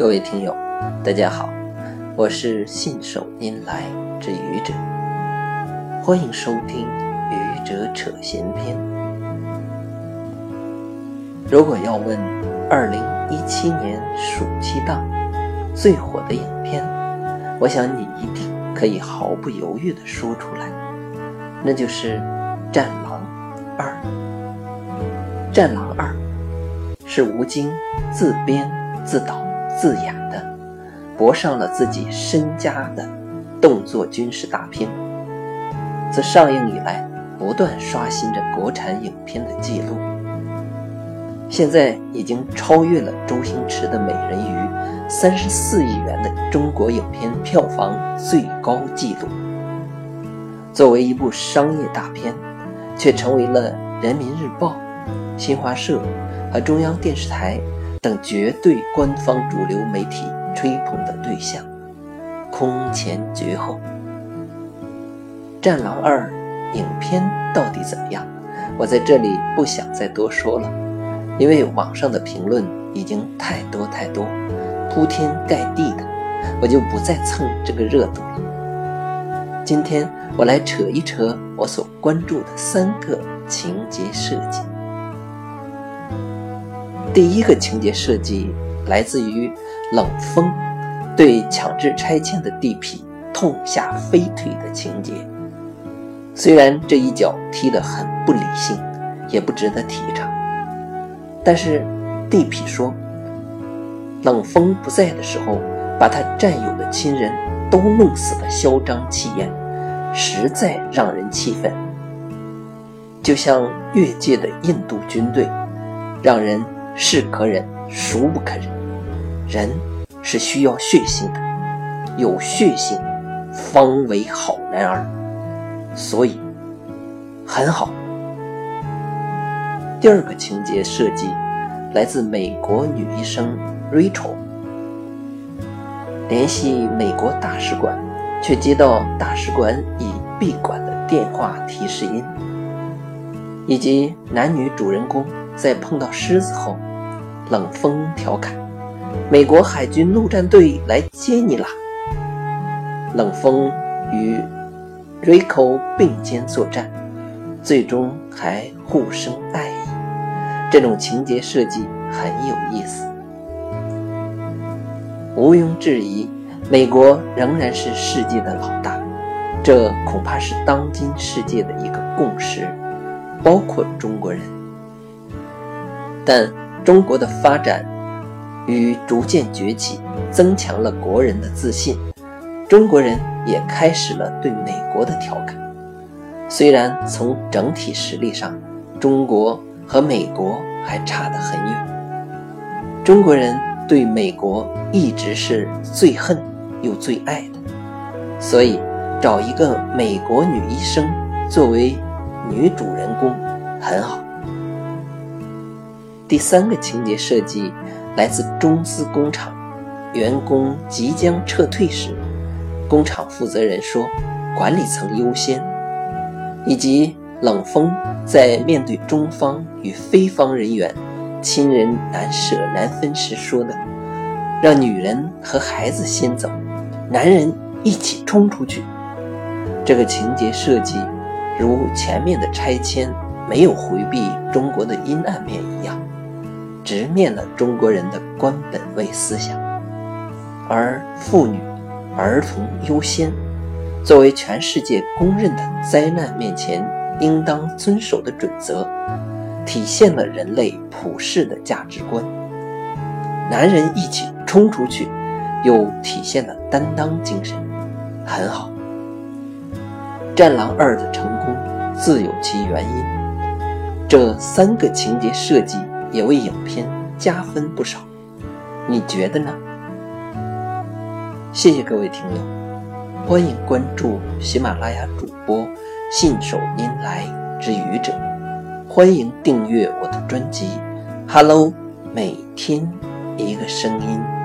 各位听友，大家好，我是信手拈来之愚者，欢迎收听愚者扯闲篇。如果要问二零一七年暑期档最火的影片，我想你一定可以毫不犹豫地说出来，那就是《战狼二》。《战狼二》是吴京自编自导。自演的，搏上了自己身家的动作军事大片，自上映以来不断刷新着国产影片的记录，现在已经超越了周星驰的《美人鱼》三十四亿元的中国影片票房最高纪录。作为一部商业大片，却成为了人民日报、新华社和中央电视台。等绝对官方主流媒体吹捧的对象，空前绝后。《战狼二》影片到底怎么样？我在这里不想再多说了，因为网上的评论已经太多太多，铺天盖地的，我就不再蹭这个热度了。今天我来扯一扯我所关注的三个情节设计。第一个情节设计来自于冷风对强制拆迁的地痞痛下飞腿的情节。虽然这一脚踢得很不理性，也不值得提倡，但是地痞说，冷风不在的时候，把他战友的亲人都弄死的嚣张气焰，实在让人气愤。就像越界的印度军队，让人。是可忍，孰不可忍？人是需要血性的，有血性方为好男儿，所以很好。第二个情节设计来自美国女医生 Rachel，联系美国大使馆，却接到大使馆已闭馆的电话提示音，以及男女主人公在碰到狮子后。冷风调侃：“美国海军陆战队来接你啦！”冷风与 Rico 并肩作战，最终还互生爱意。这种情节设计很有意思。毋庸置疑，美国仍然是世界的老大，这恐怕是当今世界的一个共识，包括中国人。但。中国的发展与逐渐崛起，增强了国人的自信。中国人也开始了对美国的调侃。虽然从整体实力上，中国和美国还差得很远。中国人对美国一直是最恨又最爱的，所以找一个美国女医生作为女主人公很好。第三个情节设计来自中资工厂，员工即将撤退时，工厂负责人说：“管理层优先。”以及冷风在面对中方与非方人员亲人难舍难分时说的：“让女人和孩子先走，男人一起冲出去。”这个情节设计，如前面的拆迁没有回避中国的阴暗面一样。直面了中国人的官本位思想，而妇女、儿童优先，作为全世界公认的灾难面前应当遵守的准则，体现了人类普世的价值观。男人一起冲出去，又体现了担当精神，很好。《战狼二》的成功自有其原因，这三个情节设计。也为影片加分不少，你觉得呢？谢谢各位听友，欢迎关注喜马拉雅主播信手拈来之愚者，欢迎订阅我的专辑《Hello》，每天一个声音。